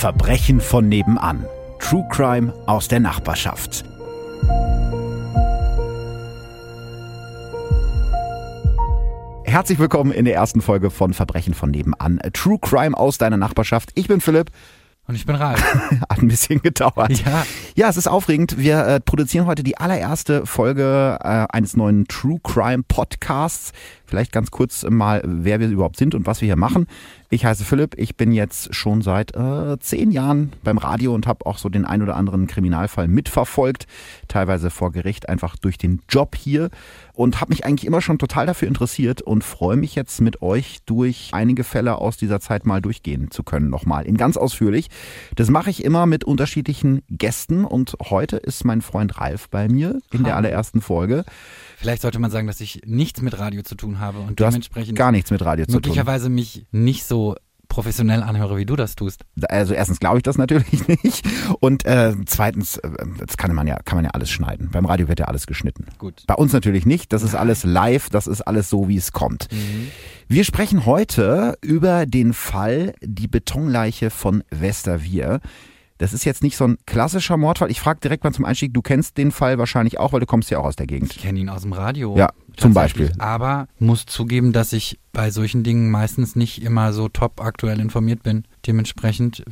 Verbrechen von nebenan. True Crime aus der Nachbarschaft. Herzlich willkommen in der ersten Folge von Verbrechen von nebenan. True Crime aus deiner Nachbarschaft. Ich bin Philipp. Und ich bin Ralf. Hat ein bisschen gedauert. Ja. Ja, es ist aufregend. Wir äh, produzieren heute die allererste Folge äh, eines neuen True Crime Podcasts. Vielleicht ganz kurz mal, wer wir überhaupt sind und was wir hier machen. Ich heiße Philipp, ich bin jetzt schon seit äh, zehn Jahren beim Radio und habe auch so den ein oder anderen Kriminalfall mitverfolgt, teilweise vor Gericht, einfach durch den Job hier und habe mich eigentlich immer schon total dafür interessiert und freue mich jetzt mit euch durch einige Fälle aus dieser Zeit mal durchgehen zu können, nochmal in ganz ausführlich. Das mache ich immer mit unterschiedlichen Gästen und heute ist mein Freund Ralf bei mir in der allerersten Folge. Vielleicht sollte man sagen, dass ich nichts mit Radio zu tun habe und Du dementsprechend gar nichts mit Radio zu tun. möglicherweise mich nicht so professionell anhöre, wie du das tust. Also erstens glaube ich das natürlich nicht und äh, zweitens, äh, das kann man ja kann man ja alles schneiden. Beim Radio wird ja alles geschnitten. Gut. Bei uns natürlich nicht. Das ist alles live. Das ist alles so, wie es kommt. Wir sprechen heute über den Fall die Betonleiche von Westerwier. Das ist jetzt nicht so ein klassischer Mordfall. Ich frage direkt mal zum Einstieg. Du kennst den Fall wahrscheinlich auch, weil du kommst ja auch aus der Gegend. Ich kenne ihn aus dem Radio. Ja, zum. Beispiel. Aber muss zugeben, dass ich bei solchen Dingen meistens nicht immer so top aktuell informiert bin. Dementsprechend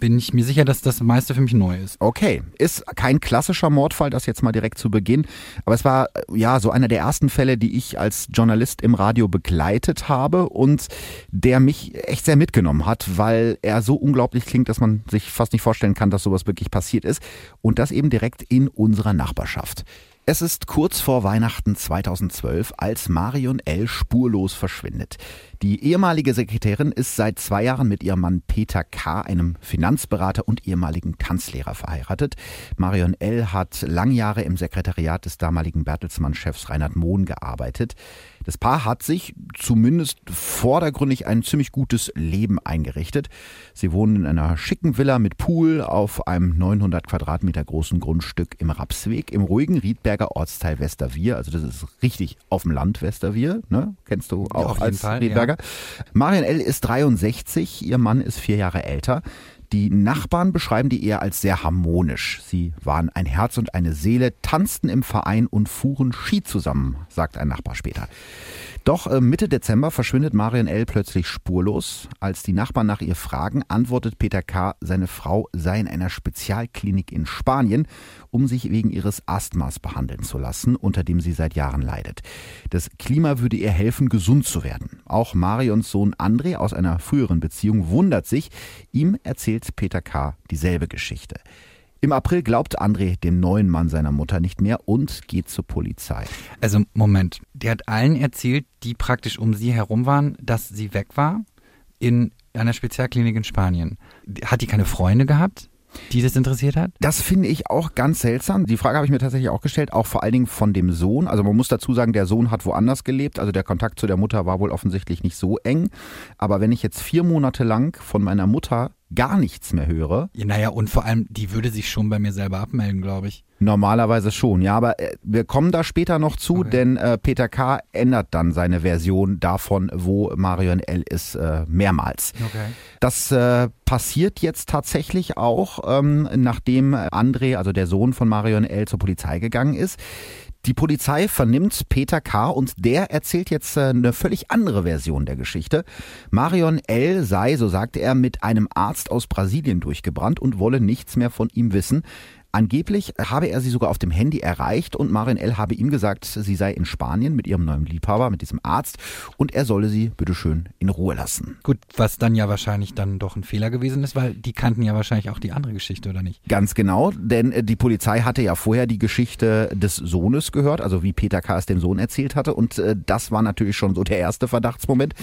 bin ich mir sicher, dass das meiste für mich neu ist. Okay, ist kein klassischer Mordfall, das jetzt mal direkt zu Beginn, aber es war äh, ja so einer der ersten Fälle, die ich als Journalist im Radio begleitet habe und der mich echt sehr mitgenommen hat, weil er so unglaublich klingt, dass man sich fast nicht vorstellen kann, dass sowas wirklich passiert ist und das eben direkt in unserer Nachbarschaft. Es ist kurz vor Weihnachten 2012, als Marion L. spurlos verschwindet. Die ehemalige Sekretärin ist seit zwei Jahren mit ihrem Mann Peter K., einem Finanzberater und ehemaligen Tanzlehrer, verheiratet. Marion L. hat lang Jahre im Sekretariat des damaligen Bertelsmann-Chefs Reinhard Mohn gearbeitet. Das Paar hat sich zumindest vordergründig ein ziemlich gutes Leben eingerichtet. Sie wohnen in einer schicken Villa mit Pool auf einem 900 Quadratmeter großen Grundstück im Rapsweg im ruhigen Riedberger Ortsteil Westerwier. Also das ist richtig auf dem Land Westerwier, ne? Kennst du auch jeden als Fall, Riedberger. Marion L. ist 63, ihr Mann ist vier Jahre älter. Die Nachbarn beschreiben die Ehe als sehr harmonisch. Sie waren ein Herz und eine Seele, tanzten im Verein und fuhren Ski zusammen, sagt ein Nachbar später. Doch äh, Mitte Dezember verschwindet Marion L. plötzlich spurlos. Als die Nachbarn nach ihr fragen, antwortet Peter K., seine Frau sei in einer Spezialklinik in Spanien, um sich wegen ihres Asthmas behandeln zu lassen, unter dem sie seit Jahren leidet. Das Klima würde ihr helfen, gesund zu werden. Auch Marions Sohn André aus einer früheren Beziehung wundert sich. Ihm erzählt Peter K. dieselbe Geschichte. Im April glaubt André dem neuen Mann seiner Mutter nicht mehr und geht zur Polizei. Also Moment, der hat allen erzählt, die praktisch um sie herum waren, dass sie weg war in einer Spezialklinik in Spanien. Hat die keine Freunde gehabt, die das interessiert hat? Das finde ich auch ganz seltsam. Die Frage habe ich mir tatsächlich auch gestellt, auch vor allen Dingen von dem Sohn. Also man muss dazu sagen, der Sohn hat woanders gelebt. Also der Kontakt zu der Mutter war wohl offensichtlich nicht so eng. Aber wenn ich jetzt vier Monate lang von meiner Mutter gar nichts mehr höre, Ja, naja, und vor allem, die würde sich schon bei mir selber abmelden, glaube ich. Normalerweise schon, ja, aber äh, wir kommen da später noch zu, Okay. denn äh, Peter K. ändert dann seine Version davon, wo Marion L. ist, äh, mehrmals. Okay. Das äh, passiert jetzt tatsächlich auch, ähm, nachdem André, also der Sohn von Marion L., zur Polizei gegangen ist. Die Polizei vernimmt Peter K. und der erzählt jetzt äh, eine völlig andere Version der Geschichte. Marion L. sei, so sagte er, mit einem Arzt aus Brasilien durchgebrannt und wolle nichts mehr von ihm wissen. Angeblich habe er sie sogar auf dem Handy erreicht und Marion L. habe ihm gesagt, sie sei in Spanien mit ihrem neuen Liebhaber, mit diesem Arzt und er solle sie bitteschön in Ruhe lassen. Gut, was dann ja wahrscheinlich dann doch ein Fehler gewesen ist, weil die kannten ja wahrscheinlich auch die andere Geschichte, oder nicht? Ganz genau, denn äh, die Polizei hatte ja vorher die Geschichte des Sohnes gehört, also wie Peter K. es dem Sohn erzählt hatte und äh, das war natürlich schon so der erste Verdachtsmoment.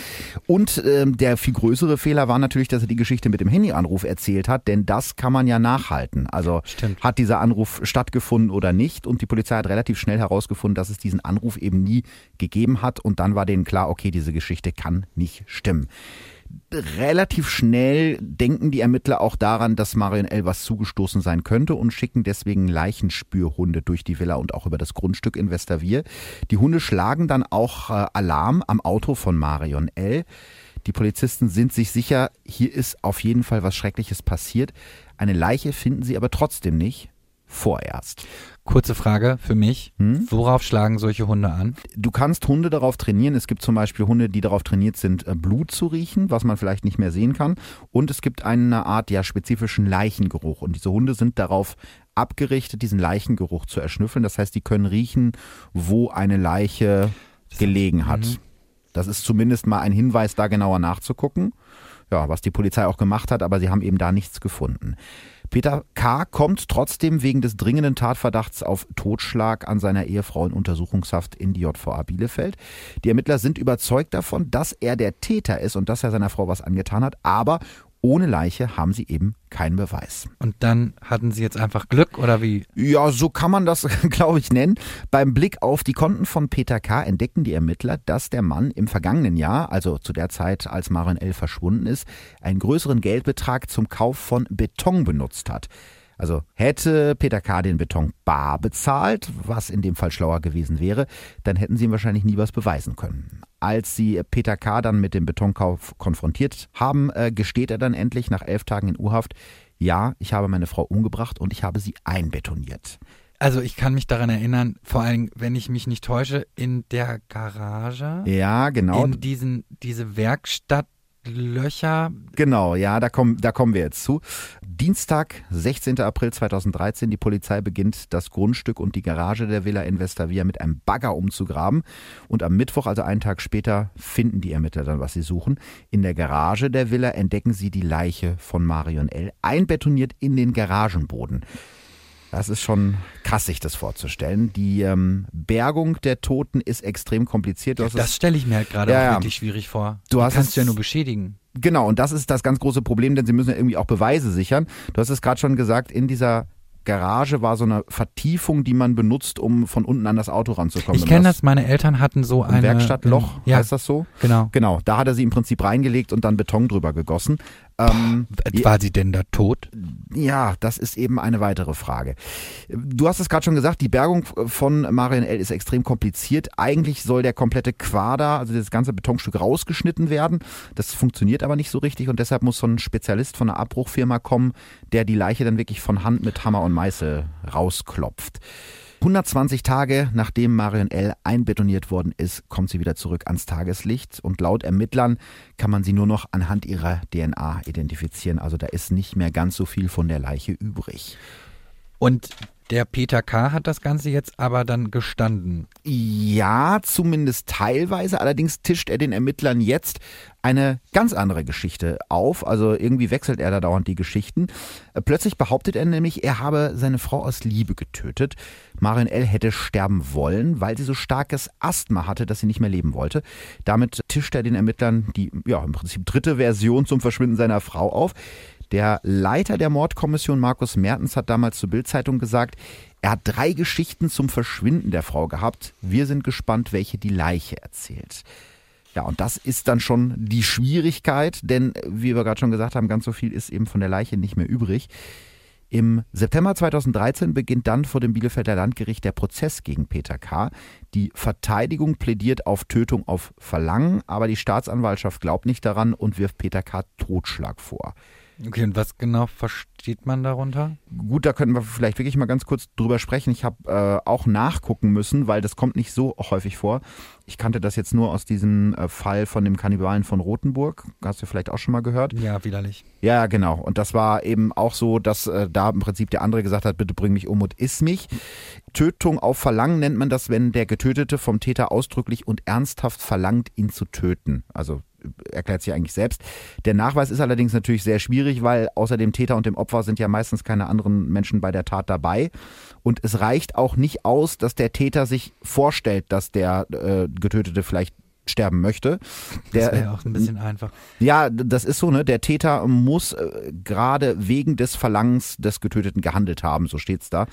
Und ähm, der viel größere Fehler war natürlich, dass er die Geschichte mit dem Handyanruf erzählt hat, denn das kann man ja nachhalten. Also Stimmt. hat dieser Anruf stattgefunden oder nicht und die Polizei hat relativ schnell herausgefunden, dass es diesen Anruf eben nie gegeben hat und dann war denen klar, okay, diese Geschichte kann nicht stimmen. relativ schnell denken die Ermittler auch daran, dass Marion L. was zugestoßen sein könnte und schicken deswegen Leichenspürhunde durch die Villa und auch über das Grundstück in Westerwier. Die Hunde schlagen dann auch äh, Alarm am Auto von Marion L. Die Polizisten sind sich sicher, hier ist auf jeden Fall was Schreckliches passiert. Eine Leiche finden sie aber trotzdem nicht. Vorerst. Kurze Frage für mich. Hm? Worauf schlagen solche Hunde an? Du kannst Hunde darauf trainieren. Es gibt zum Beispiel Hunde, die darauf trainiert sind, äh, Blut zu riechen, was man vielleicht nicht mehr sehen kann. Und es gibt eine Art ja spezifischen Leichengeruch. Und diese Hunde sind darauf abgerichtet, diesen Leichengeruch zu erschnüffeln. Das heißt, die können riechen, wo eine Leiche gelegen hat. Mhm. Das ist zumindest mal ein Hinweis, da genauer nachzugucken. Ja, was die Polizei auch gemacht hat, aber sie haben eben da nichts gefunden. Peter K. kommt trotzdem wegen des dringenden Tatverdachts auf Totschlag an seiner Ehefrau in Untersuchungshaft in die JVA Bielefeld. Die Ermittler sind überzeugt davon, dass er der Täter ist und dass er seiner Frau was angetan hat, aber ohne Leiche haben sie eben keinen Beweis. Und dann hatten sie jetzt einfach Glück oder wie? Ja, so kann man das, glaube ich, nennen. Beim Blick auf die Konten von Peter K. entdecken die Ermittler, dass der Mann im vergangenen Jahr, also zu der Zeit, als Marion L. verschwunden ist, einen größeren Geldbetrag zum Kauf von Beton benutzt hat. Also hätte Peter K. den Beton bar bezahlt, was in dem Fall schlauer gewesen wäre, dann hätten sie ihm wahrscheinlich nie was beweisen können. Als sie Peter K. dann mit dem Betonkauf konfrontiert haben, äh, gesteht er dann endlich nach elf Tagen in U-Haft, ja, ich habe meine Frau umgebracht und ich habe sie einbetoniert. Also ich kann mich daran erinnern, vor allem, wenn ich mich nicht täusche, in der Garage. Ja, genau. In diesen, diese Werkstatt Löcher. Genau, ja, da kommen, da kommen wir jetzt zu. Dienstag, 16. April 2013, die Polizei beginnt das Grundstück und die Garage der Villa in Vestavia mit einem Bagger umzugraben. Und am Mittwoch, also einen Tag später, finden die Ermittler dann, was sie suchen. In der Garage der Villa entdecken sie die Leiche von Marion L., einbetoniert in den Garagenboden. Das ist schon krass, sich das vorzustellen. Die ähm, Bergung der Toten ist extrem kompliziert. das stelle ich mir halt gerade ja, auch wirklich schwierig vor. Du hast kannst ja nur beschädigen. Genau, und das ist das ganz große Problem, denn sie müssen ja irgendwie auch Beweise sichern. Du hast es gerade schon gesagt, in dieser Garage war so eine Vertiefung, die man benutzt, um von unten an das Auto ranzukommen. Ich kenne das, meine Eltern hatten so ein Werkstattloch, ja, heißt das so? Genau. Genau, da hat er sie im Prinzip reingelegt und dann Beton drüber gegossen. Ähm, war sie denn da tot? Ja, das ist eben eine weitere Frage. Du hast es gerade schon gesagt, die Bergung von Marion L. ist extrem kompliziert. Eigentlich soll der komplette Quader, also das ganze Betonstück rausgeschnitten werden. Das funktioniert aber nicht so richtig und deshalb muss so ein Spezialist von einer Abbruchfirma kommen, der die Leiche dann wirklich von Hand mit Hammer und Meißel rausklopft. 120 Tage nachdem Marion L. einbetoniert worden ist, kommt sie wieder zurück ans Tageslicht und laut Ermittlern kann man sie nur noch anhand ihrer DNA identifizieren. Also da ist nicht mehr ganz so viel von der Leiche übrig. Und der Peter K. hat das Ganze jetzt aber dann gestanden. Ja, zumindest teilweise. Allerdings tischt er den Ermittlern jetzt eine ganz andere Geschichte auf. Also irgendwie wechselt er da dauernd die Geschichten. Plötzlich behauptet er nämlich, er habe seine Frau aus Liebe getötet. Marion L. hätte sterben wollen, weil sie so starkes Asthma hatte, dass sie nicht mehr leben wollte. Damit tischt er den Ermittlern die, ja, im Prinzip dritte Version zum Verschwinden seiner Frau auf. Der Leiter der Mordkommission, Markus Mertens, hat damals zur Bildzeitung gesagt, er hat drei Geschichten zum Verschwinden der Frau gehabt. Wir sind gespannt, welche die Leiche erzählt. Ja, und das ist dann schon die Schwierigkeit, denn wie wir gerade schon gesagt haben, ganz so viel ist eben von der Leiche nicht mehr übrig. Im September 2013 beginnt dann vor dem Bielefelder Landgericht der Prozess gegen Peter K. Die Verteidigung plädiert auf Tötung auf Verlangen, aber die Staatsanwaltschaft glaubt nicht daran und wirft Peter K. Totschlag vor. Okay, und was genau versteht man darunter? Gut, da könnten wir vielleicht wirklich mal ganz kurz drüber sprechen. Ich habe äh, auch nachgucken müssen, weil das kommt nicht so häufig vor. Ich kannte das jetzt nur aus diesem äh, Fall von dem Kannibalen von Rothenburg. Hast du vielleicht auch schon mal gehört? Ja, widerlich. Ja, genau. Und das war eben auch so, dass äh, da im Prinzip der andere gesagt hat, bitte bring mich um und iss mich. Tötung auf Verlangen nennt man das, wenn der Getötete vom Täter ausdrücklich und ernsthaft verlangt, ihn zu töten. Also erklärt sich eigentlich selbst. Der Nachweis ist allerdings natürlich sehr schwierig, weil außer dem Täter und dem Opfer sind ja meistens keine anderen Menschen bei der Tat dabei. Und es reicht auch nicht aus, dass der Täter sich vorstellt, dass der äh, Getötete vielleicht sterben möchte. Der, das wäre ja auch ein bisschen einfach. Ja, das ist so, ne? Der Täter muss äh, gerade wegen des Verlangens des Getöteten gehandelt haben, so steht's da.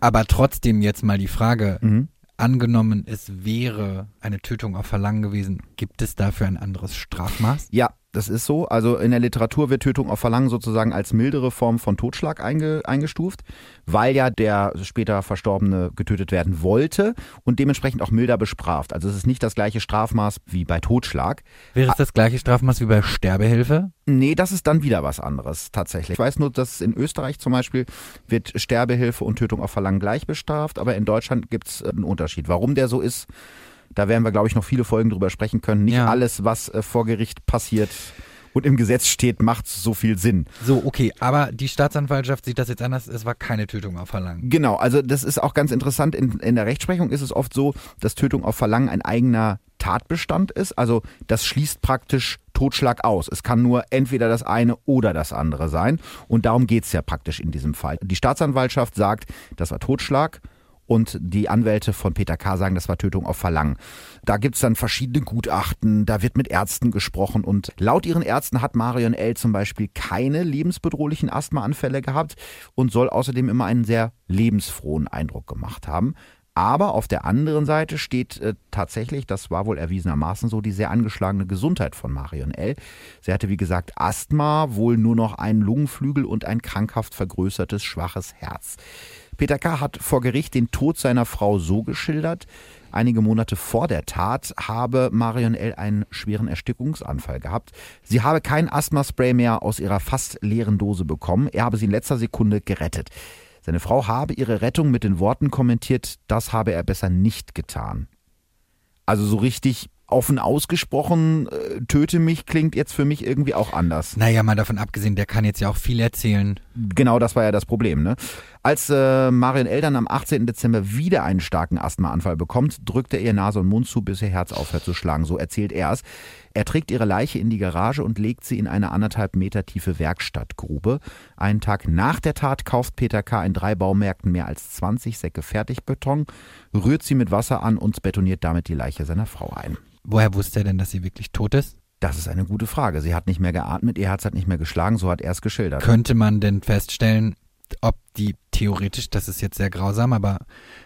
Aber trotzdem jetzt mal die Frage, mhm. Angenommen, es wäre eine Tötung auf Verlangen gewesen, gibt es dafür ein anderes Strafmaß? Ja, das ist so. Also in der Literatur wird Tötung auf Verlangen sozusagen als mildere Form von Totschlag einge, eingestuft, weil ja der später Verstorbene getötet werden wollte und dementsprechend auch milder bestraft. Also es ist nicht das gleiche Strafmaß wie bei Totschlag. Wäre es das gleiche Strafmaß wie bei Sterbehilfe? Nee, das ist dann wieder was anderes tatsächlich. Ich weiß nur, dass in Österreich zum Beispiel wird Sterbehilfe und Tötung auf Verlangen gleich bestraft, aber in Deutschland gibt es einen Unterschied. Warum der so ist, da werden wir, glaube ich, noch viele Folgen drüber sprechen können. Nicht Ja. alles, was äh, vor Gericht passiert und im Gesetz steht, macht so viel Sinn. So, okay, aber die Staatsanwaltschaft sieht das jetzt anders. Es war keine Tötung auf Verlangen. Genau, also das ist auch ganz interessant. In, in der Rechtsprechung ist es oft so, dass Tötung auf Verlangen ein eigener Tatbestand ist. Also das schließt praktisch Totschlag aus. Es kann nur entweder das eine oder das andere sein. Und darum geht's ja praktisch in diesem Fall. Die Staatsanwaltschaft sagt, das war Totschlag. Und die Anwälte von Peter K. sagen, das war Tötung auf Verlangen. Da gibt's dann verschiedene Gutachten, da wird mit Ärzten gesprochen und laut ihren Ärzten hat Marion L. zum Beispiel keine lebensbedrohlichen Asthmaanfälle gehabt und soll außerdem immer einen sehr lebensfrohen Eindruck gemacht haben. Aber auf der anderen Seite steht äh, tatsächlich, das war wohl erwiesenermaßen so, die sehr angeschlagene Gesundheit von Marion L. Sie hatte, wie gesagt, Asthma, wohl nur noch einen Lungenflügel und ein krankhaft vergrößertes, schwaches Herz. Peter K. hat vor Gericht den Tod seiner Frau so geschildert. Einige Monate vor der Tat habe Marion L. einen schweren Erstickungsanfall gehabt. Sie habe kein Asthmaspray mehr aus ihrer fast leeren Dose bekommen. Er habe sie in letzter Sekunde gerettet. Seine Frau habe ihre Rettung mit den Worten kommentiert, das habe er besser nicht getan. Also so richtig offen ausgesprochen, äh, töte mich, klingt jetzt für mich irgendwie auch anders. Naja, mal davon abgesehen, der kann jetzt ja auch viel erzählen. Genau das war ja das Problem. Ne? Als äh, Marion L. dann am 18. Dezember wieder einen starken Asthmaanfall bekommt, drückt er ihr Nase und Mund zu, bis ihr Herz aufhört zu schlagen. So erzählt er es. Er trägt ihre Leiche in die Garage und legt sie in eine anderthalb Meter tiefe Werkstattgrube. Einen Tag nach der Tat kauft Peter K. in drei Baumärkten mehr als 20 Säcke Fertigbeton, rührt sie mit Wasser an und betoniert damit die Leiche seiner Frau ein. Woher wusste er denn, dass sie wirklich tot ist? Das ist eine gute Frage. Sie hat nicht mehr geatmet, ihr Herz hat nicht mehr geschlagen, so hat er es geschildert. Könnte man denn feststellen, ob die theoretisch, das ist jetzt sehr grausam, aber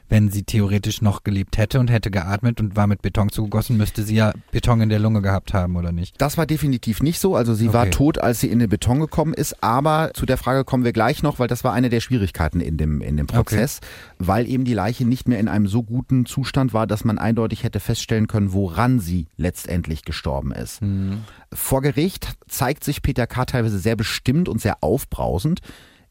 wenn sie theoretisch noch gelebt hätte und hätte geatmet und war mit Beton zugegossen, müsste sie ja Beton in der Lunge gehabt haben, oder nicht? Das war definitiv nicht so. Also sie war Okay. tot, als sie in den Beton gekommen ist. Aber zu der Frage kommen wir gleich noch, weil das war eine der Schwierigkeiten in dem, in dem Prozess, weil eben die Leiche nicht mehr in einem so guten Zustand war, dass man eindeutig hätte feststellen können, woran sie letztendlich gestorben ist. Vor Gericht zeigt sich Peter K. teilweise sehr bestimmt und sehr aufbrausend.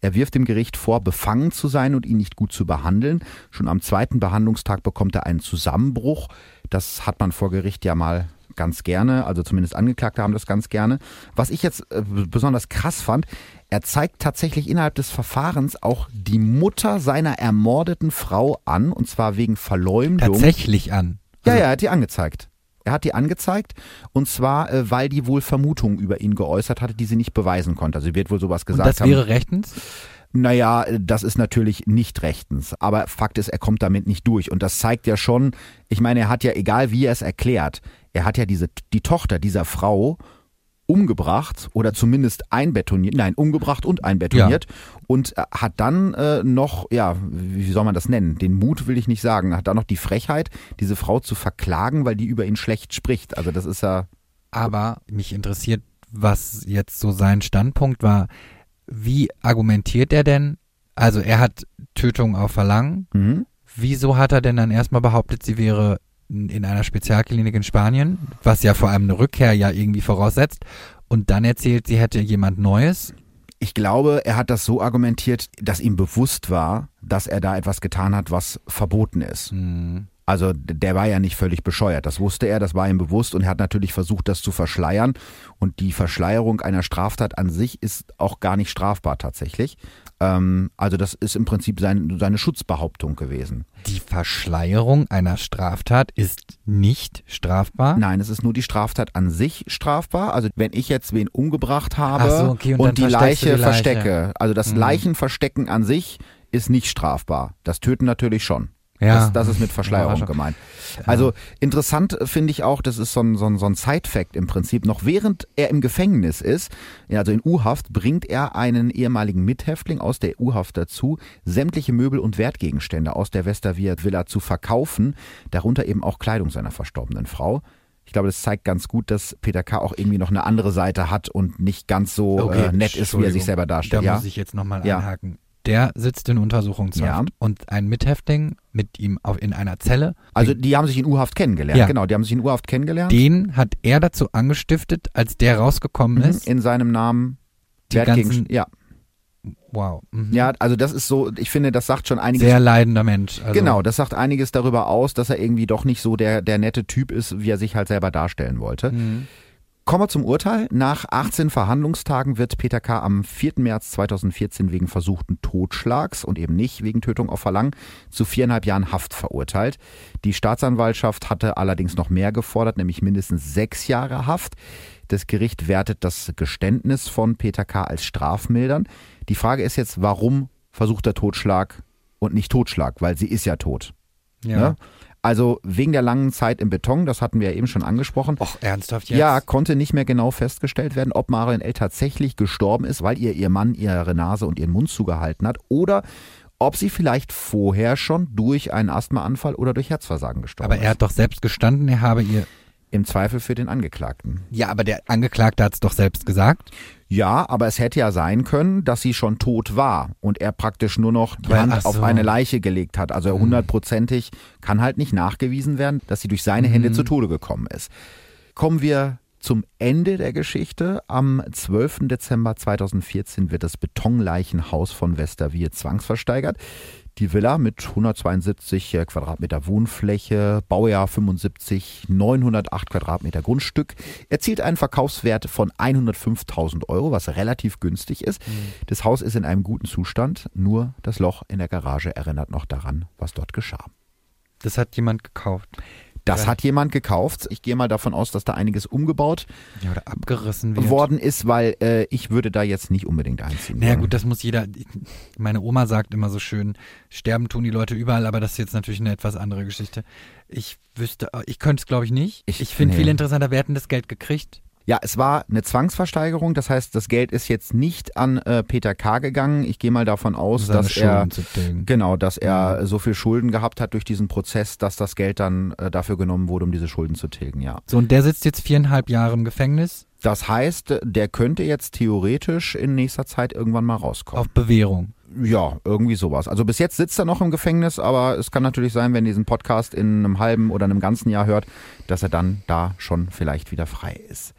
Er wirft dem Gericht vor, befangen zu sein und ihn nicht gut zu behandeln. Schon am zweiten Behandlungstag bekommt er einen Zusammenbruch. Das hat man vor Gericht ja mal ganz gerne, also zumindest Angeklagte haben das ganz gerne. Was ich jetzt äh, besonders krass fand, er zeigt tatsächlich innerhalb des Verfahrens auch die Mutter seiner ermordeten Frau an, und zwar wegen Verleumdung. Tatsächlich an. Ja, ja, er hat die angezeigt. Er hat die angezeigt und zwar, äh, weil die wohl Vermutungen über ihn geäußert hatte, die sie nicht beweisen konnte. Also sie wird wohl sowas Und gesagt das haben. wäre rechtens? Naja, das ist natürlich nicht rechtens. Aber Fakt ist, er kommt damit nicht durch. Und das zeigt ja schon, ich meine, er hat ja, egal wie er es erklärt, er hat ja diese, die Tochter dieser Frau umgebracht oder zumindest einbetoniert, nein, umgebracht und einbetoniert und äh, hat dann äh, noch, ja, wie soll man das nennen? Den Mut will ich nicht sagen, hat dann noch die Frechheit, diese Frau zu verklagen, weil die über ihn schlecht spricht. Also das ist ja, Aber mich interessiert, was jetzt so sein Standpunkt war. Wie argumentiert er denn? Also er hat Tötung auf Verlangen. mhm. Wieso hat er denn dann erstmal behauptet, sie wäre in einer Spezialklinik in Spanien, was ja vor allem eine Rückkehr ja irgendwie voraussetzt, und dann erzählt, sie hätte jemand Neues? Ich glaube, er hat das so argumentiert, dass ihm bewusst war, dass er da etwas getan hat, was verboten ist. Hm. Also der war ja nicht völlig bescheuert. Das wusste er, das war ihm bewusst und er hat natürlich versucht, das zu verschleiern. Und die Verschleierung einer Straftat an sich ist auch gar nicht strafbar tatsächlich. Ähm, also das ist im Prinzip sein, seine Schutzbehauptung gewesen. Die Verschleierung einer Straftat ist nicht strafbar. Nein, es ist nur die Straftat an sich strafbar. Also wenn ich jetzt wen umgebracht habe so, okay, und dann die Leiche die Leiche. verstecke, also das Mhm. Leichenverstecken an sich ist nicht strafbar. Das Töten natürlich schon. Ja. Das, das ist mit Verschleierung gemeint. Also interessant finde ich auch, das ist so ein, so ein, so ein Side-Fact im Prinzip, noch während er im Gefängnis ist, also in U-Haft, bringt er einen ehemaligen Mithäftling aus der U-Haft dazu, sämtliche Möbel und Wertgegenstände aus der Westerwirt Villa zu verkaufen, darunter eben auch Kleidung seiner verstorbenen Frau. Ich glaube, das zeigt ganz gut, dass Peter K. auch irgendwie noch eine andere Seite hat und nicht ganz so okay, äh, nett ist, wie er sich selber darstellt. Da ja? muss ich jetzt nochmal ja. einhaken. Der sitzt in Untersuchungshaft ja. und ein Mithäftling mit ihm auf, in einer Zelle. Also die haben sich in U-Haft kennengelernt. Ja. Genau, die haben sich in U-Haft kennengelernt. Den hat er dazu angestiftet, als der rausgekommen mhm, ist. In seinem Namen. Die ganzen, ja. Wow. Mhm. Ja, also das ist so, ich finde, das sagt schon einiges. Sehr leidender Mensch. Also. Genau, das sagt einiges darüber aus, dass er irgendwie doch nicht so der, der nette Typ ist, wie er sich halt selber darstellen wollte. Mhm. Kommen wir zum Urteil. Nach 18 Verhandlungstagen wird Peter K. am 4. März 2014 wegen versuchten Totschlags und eben nicht wegen Tötung auf Verlangen zu viereinhalb Jahren Haft verurteilt. Die Staatsanwaltschaft hatte allerdings noch mehr gefordert, nämlich mindestens sechs Jahre Haft. Das Gericht wertet das Geständnis von Peter K. als strafmildern. Die Frage ist jetzt, warum versucht er Totschlag und nicht Totschlag? Weil sie ist ja tot. Ja. Ne? Also wegen der langen Zeit im Beton, das hatten wir ja eben schon angesprochen. Och, ernsthaft jetzt? Ja, konnte nicht mehr genau festgestellt werden, ob Marion L. tatsächlich gestorben ist, weil ihr ihr Mann ihre Nase und ihren Mund zugehalten hat oder ob sie vielleicht vorher schon durch einen Asthmaanfall oder durch Herzversagen gestorben ist. Aber er hat doch selbst gestanden, er habe ihr im Zweifel für den Angeklagten. Ja, aber der Angeklagte hat es doch selbst gesagt. Ja, aber es hätte ja sein können, dass sie schon tot war und er praktisch nur noch die Weil, Hand so. auf eine Leiche gelegt hat. Also hm. hundertprozentig kann halt nicht nachgewiesen werden, dass sie durch seine Hände hm. zu Tode gekommen ist. Kommen wir zum Ende der Geschichte. Am 12. Dezember 2014 wird das Betonleichenhaus von Westerwier zwangsversteigert. Die Villa mit 172 äh, Quadratmeter Wohnfläche, Baujahr 75, 908 Quadratmeter Grundstück, erzielt einen Verkaufswert von 105.000 Euro, was relativ günstig ist. Mhm. Das Haus ist in einem guten Zustand, nur das Loch in der Garage erinnert noch daran, was dort geschah. Das hat jemand gekauft. Das hat jemand gekauft. Ich gehe mal davon aus, dass da einiges umgebaut ja, oder abgerissen wird. worden ist, weil äh, ich würde da jetzt nicht unbedingt einziehen. Naja gut, das muss jeder. Meine Oma sagt immer so schön, sterben tun die Leute überall, aber das ist jetzt natürlich eine etwas andere Geschichte. Ich wüsste, ich könnte es glaube ich nicht. Ich, ich finde nee. viel interessanter, wer hätten das Geld gekriegt? Ja, es war eine Zwangsversteigerung, das heißt, das Geld ist jetzt nicht an äh, Peter K. gegangen. Ich gehe mal davon aus, Seine dass Schulden er genau, dass er so viel Schulden gehabt hat durch diesen Prozess, dass das Geld dann äh, dafür genommen wurde, um diese Schulden zu tilgen. Ja. So und der sitzt jetzt viereinhalb Jahre im Gefängnis. Das heißt, der könnte jetzt theoretisch in nächster Zeit irgendwann mal rauskommen. Auf Bewährung. Ja, irgendwie sowas. Also bis jetzt sitzt er noch im Gefängnis, aber es kann natürlich sein, wenn ihr diesen Podcast in einem halben oder einem ganzen Jahr hört, dass er dann da schon vielleicht wieder frei ist.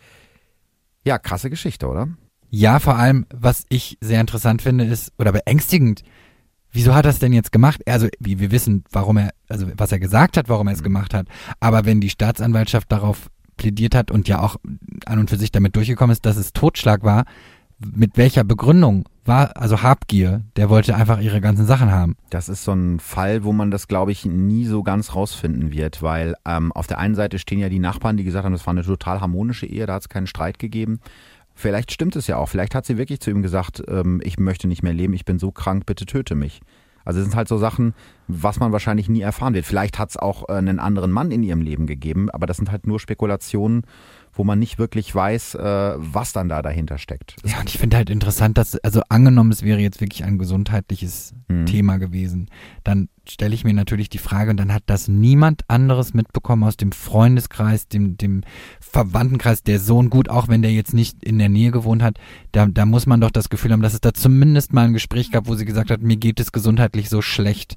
Ja, krasse Geschichte, oder? Ja, vor allem, was ich sehr interessant finde, ist, oder beängstigend, wieso hat er es denn jetzt gemacht? Also, wie wir wissen, warum er, also was er gesagt hat, warum er es mhm. gemacht hat. Aber wenn die Staatsanwaltschaft darauf plädiert hat und ja auch an und für sich damit durchgekommen ist, dass es Totschlag war, mit welcher Begründung war, also Habgier, der wollte einfach ihre ganzen Sachen haben. Das ist so ein Fall, wo man das, glaube ich, nie so ganz rausfinden wird, weil ähm, auf der einen Seite stehen ja die Nachbarn, die gesagt haben, das war eine total harmonische Ehe, da hat es keinen Streit gegeben. Vielleicht stimmt es ja auch. Vielleicht hat sie wirklich zu ihm gesagt, ähm, ich möchte nicht mehr leben, ich bin so krank, bitte töte mich. Also es sind halt so Sachen, was man wahrscheinlich nie erfahren wird. Vielleicht hat es auch äh, einen anderen Mann in ihrem Leben gegeben, aber das sind halt nur Spekulationen wo man nicht wirklich weiß, äh, was dann da dahinter steckt. Ja, und ich finde halt interessant, dass, also angenommen, es wäre jetzt wirklich ein gesundheitliches mhm. Thema gewesen, dann stelle ich mir natürlich die Frage, und dann hat das niemand anderes mitbekommen aus dem Freundeskreis, dem, dem Verwandtenkreis, der Sohn, gut, auch wenn der jetzt nicht in der Nähe gewohnt hat, da, da muss man doch das Gefühl haben, dass es da zumindest mal ein Gespräch gab, wo sie gesagt hat, mir geht es gesundheitlich so schlecht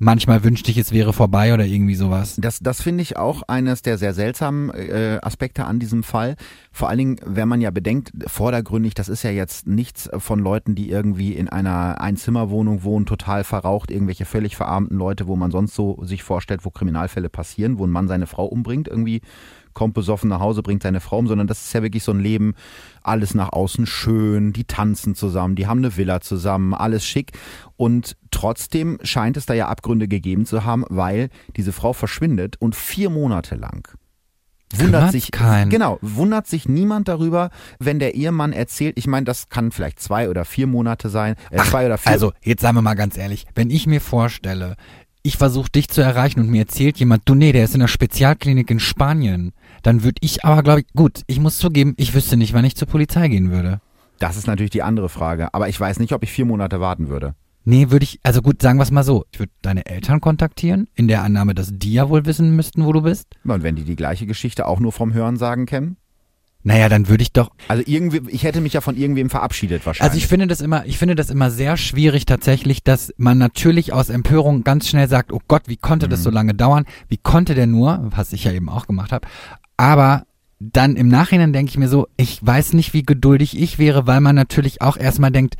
manchmal wünschte ich, es wäre vorbei oder irgendwie sowas. Das, das finde ich auch eines der sehr seltsamen äh, Aspekte an diesem Fall. Vor allen Dingen, wenn man ja bedenkt, vordergründig, das ist ja jetzt nichts von Leuten, die irgendwie in einer Einzimmerwohnung wohnen, total verraucht, irgendwelche völlig verarmten Leute, wo man sonst so sich vorstellt, wo Kriminalfälle passieren, wo ein Mann seine Frau umbringt, irgendwie kommt besoffen nach Hause, bringt seine Frau um, sondern das ist ja wirklich so ein Leben, alles nach außen schön, die tanzen zusammen, die haben eine Villa zusammen, alles schick. Und trotzdem scheint es da ja Abgründe gegeben zu haben, weil diese Frau verschwindet und vier Monate lang wundert sich kein. genau wundert sich niemand darüber, wenn der Ehemann erzählt. Ich meine, das kann vielleicht zwei oder vier Monate sein, äh, Ach, zwei oder vier. Also jetzt sagen wir mal ganz ehrlich, wenn ich mir vorstelle, ich versuche dich zu erreichen und mir erzählt jemand, du nee, der ist in einer Spezialklinik in Spanien, dann würde ich aber, glaube ich, gut, ich muss zugeben, ich wüsste nicht, wann ich zur Polizei gehen würde. Das ist natürlich die andere Frage. Aber ich weiß nicht, ob ich vier Monate warten würde. Nee, würde ich, also gut, sagen wir es mal so. Ich würde deine Eltern kontaktieren, in der Annahme, dass die ja wohl wissen müssten, wo du bist. Und wenn die die gleiche Geschichte auch nur vom Hörensagen kennen? Naja, dann würde ich doch. Also irgendwie, ich hätte mich ja von irgendwem verabschiedet wahrscheinlich. Also ich finde das immer, ich finde das immer sehr schwierig tatsächlich, dass man natürlich aus Empörung ganz schnell sagt, oh Gott, wie konnte das Mhm. so lange dauern? Wie konnte der nur, was ich ja eben auch gemacht habe. Aber dann im Nachhinein denke ich mir so, ich weiß nicht, wie geduldig ich wäre, weil man natürlich auch erstmal denkt,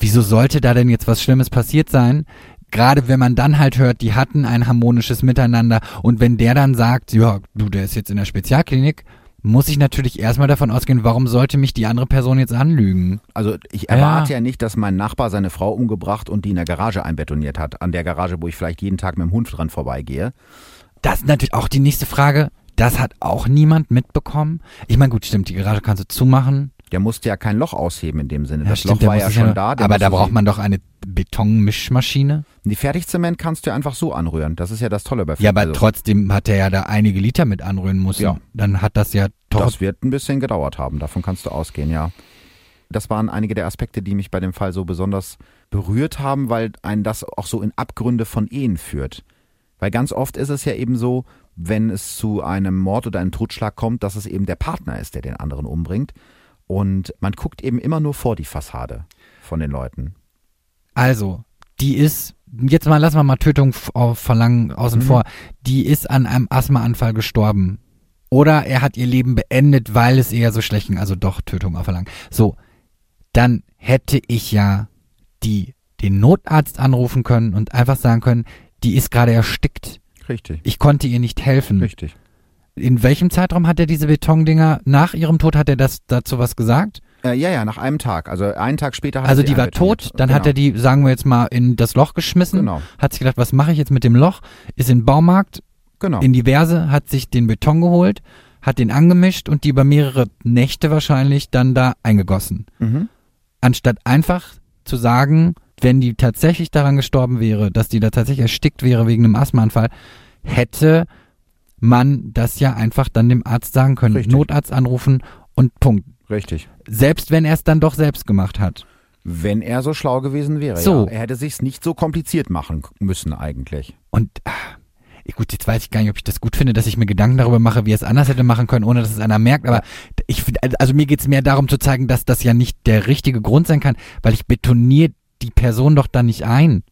wieso sollte da denn jetzt was Schlimmes passiert sein? Gerade wenn man dann halt hört, die hatten ein harmonisches Miteinander und wenn der dann sagt, ja, du, der ist jetzt in der Spezialklinik, muss ich natürlich erstmal davon ausgehen, warum sollte mich die andere Person jetzt anlügen? Also ich erwarte ja. nicht, dass mein Nachbar seine Frau umgebracht und die in der Garage einbetoniert hat. An der Garage, wo ich vielleicht jeden Tag mit dem Hund dran vorbeigehe. Das ist natürlich auch die nächste Frage. Das hat auch niemand mitbekommen. Ich meine, gut, stimmt, die Garage kannst du zumachen. Der musste ja kein Loch ausheben in dem Sinne. Ja, das stimmt, Loch war ja schon noch- da. Aber da braucht man doch eine Betonmischmaschine. Die Fertigzement kannst du ja einfach so anrühren. Das ist ja das Tolle bei Ja, aber also, trotzdem hat er ja da einige Liter mit anrühren müssen. Ja. Dann hat das ja doch. Das wird ein bisschen gedauert haben, davon kannst du ausgehen, ja. Das waren einige der Aspekte, die mich bei dem Fall so besonders berührt haben, weil einen das auch so in Abgründe von Ehen führt. Weil ganz oft ist es ja eben so, wenn es zu einem Mord oder einem Totschlag kommt, dass es eben der Partner ist, der den anderen umbringt. Und man guckt eben immer nur vor die Fassade von den Leuten. Also, die ist, jetzt mal lassen wir mal Tötung verlangen außen Mhm. vor, die ist an einem Asthmaanfall gestorben. Oder er hat ihr Leben beendet, weil es eher so schlecht ging, also doch Tötung Verlangen. So, dann hätte ich ja die, den Notarzt anrufen können und einfach sagen können, die ist gerade erstickt. Richtig, Ich konnte ihr nicht helfen. richtig. In welchem Zeitraum hat er diese Betondinger, nach ihrem Tod hat er das dazu was gesagt? Äh, ja, ja, nach einem Tag. Also einen Tag später hat er Also sie die war einbetoniert. tot, dann hat er die, sagen wir jetzt mal, in das Loch geschmissen, Genau, hat sich gedacht, was mache ich jetzt mit dem Loch, ist in den Baumarkt, genau. in diverse, hat sich den Beton geholt, hat den angemischt und die über mehrere Nächte wahrscheinlich dann da eingegossen. mhm. Anstatt einfach zu sagen, wenn die tatsächlich daran gestorben wäre, dass die da tatsächlich erstickt wäre wegen einem Asthmaanfall, hätte man das ja einfach dann dem Arzt sagen können. Richtig. Notarzt anrufen und Punkt. Richtig. Selbst wenn er es dann doch selbst gemacht hat. Wenn er so schlau gewesen wäre. So. Ja. Er hätte sich's nicht so kompliziert machen müssen eigentlich. Und ah, gut, jetzt weiß ich gar nicht, ob ich das gut finde, dass ich mir Gedanken darüber mache, wie er es anders hätte machen können, ohne dass es einer merkt. Aber ich also mir geht es mehr darum zu zeigen, dass das ja nicht der richtige Grund sein kann, weil ich betoniere die Person doch da nicht ein.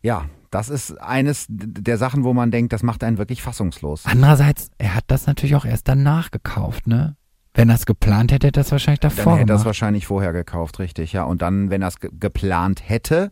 Ja, das ist eines der Sachen, wo man denkt, das macht einen wirklich fassungslos. Andererseits, er hat das natürlich auch erst danach gekauft, ne? Wenn er es geplant hätte, hätte es wahrscheinlich Dann davor hätte er es gemacht. wahrscheinlich vorher gekauft, richtig, ja. Und dann, wenn er es ge geplant hätte,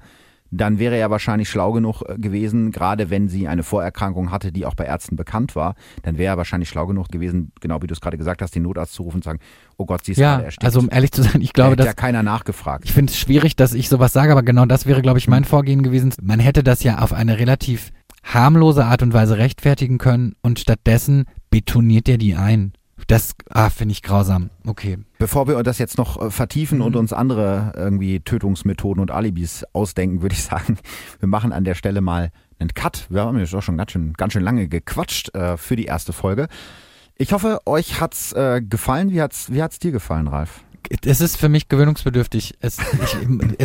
dann wäre er wahrscheinlich schlau genug äh, gewesen, gerade wenn sie eine Vorerkrankung hatte, die auch bei Ärzten bekannt war, dann wäre er wahrscheinlich schlau genug gewesen, genau wie du es gerade gesagt hast, den Notarzt zu rufen und zu sagen, oh Gott, sie ist Ja, gerade erstickt. also um ehrlich zu sein, ich da glaube, hätte dass ja keiner nachgefragt. Ich finde es schwierig, dass ich sowas sage, aber genau das wäre, glaube ich, Hm. mein Vorgehen gewesen. Man hätte das ja auf eine relativ harmlose Art und Weise rechtfertigen können und stattdessen betoniert er die ein. Das ah, finde ich grausam. Okay. Bevor wir das jetzt noch äh, vertiefen Mhm. und uns andere irgendwie Tötungsmethoden und Alibis ausdenken, würde ich sagen, wir machen an der Stelle mal einen Cut. Wir haben jetzt auch schon ganz schön, ganz schön lange gequatscht äh, für die erste Folge. Ich hoffe, euch hat's äh, gefallen. Wie hat's, wie hat's dir gefallen, Ralf? Es ist für mich gewöhnungsbedürftig. Es, ich,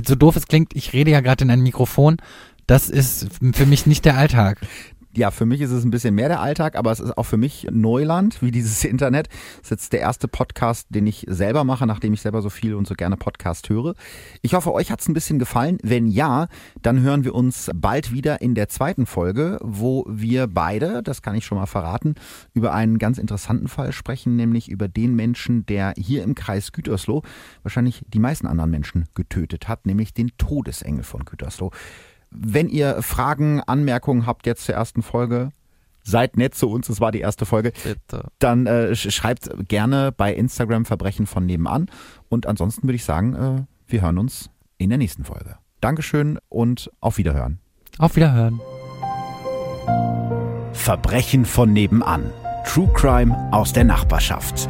so doof es klingt, ich rede ja gerade in ein Mikrofon. Das ist für mich nicht der Alltag. Ja, für mich ist es ein bisschen mehr der Alltag, aber es ist auch für mich Neuland, wie dieses Internet. Das ist jetzt der erste Podcast, den ich selber mache, nachdem ich selber so viel und so gerne Podcast höre. Ich hoffe, euch hat's ein bisschen gefallen. Wenn ja, dann hören wir uns bald wieder in der zweiten Folge, wo wir beide, das kann ich schon mal verraten, über einen ganz interessanten Fall sprechen, nämlich über den Menschen, der hier im Kreis Gütersloh wahrscheinlich die meisten anderen Menschen getötet hat, nämlich den Todesengel von Gütersloh. Wenn ihr Fragen, Anmerkungen habt jetzt zur ersten Folge, seid nett zu uns, es war die erste Folge, Bitte. dann äh, sch- schreibt gerne bei Instagram Verbrechen von nebenan. Und ansonsten würde ich sagen, äh, wir hören uns in der nächsten Folge. Dankeschön und auf Wiederhören. Auf Wiederhören. Verbrechen von nebenan. True Crime aus der Nachbarschaft.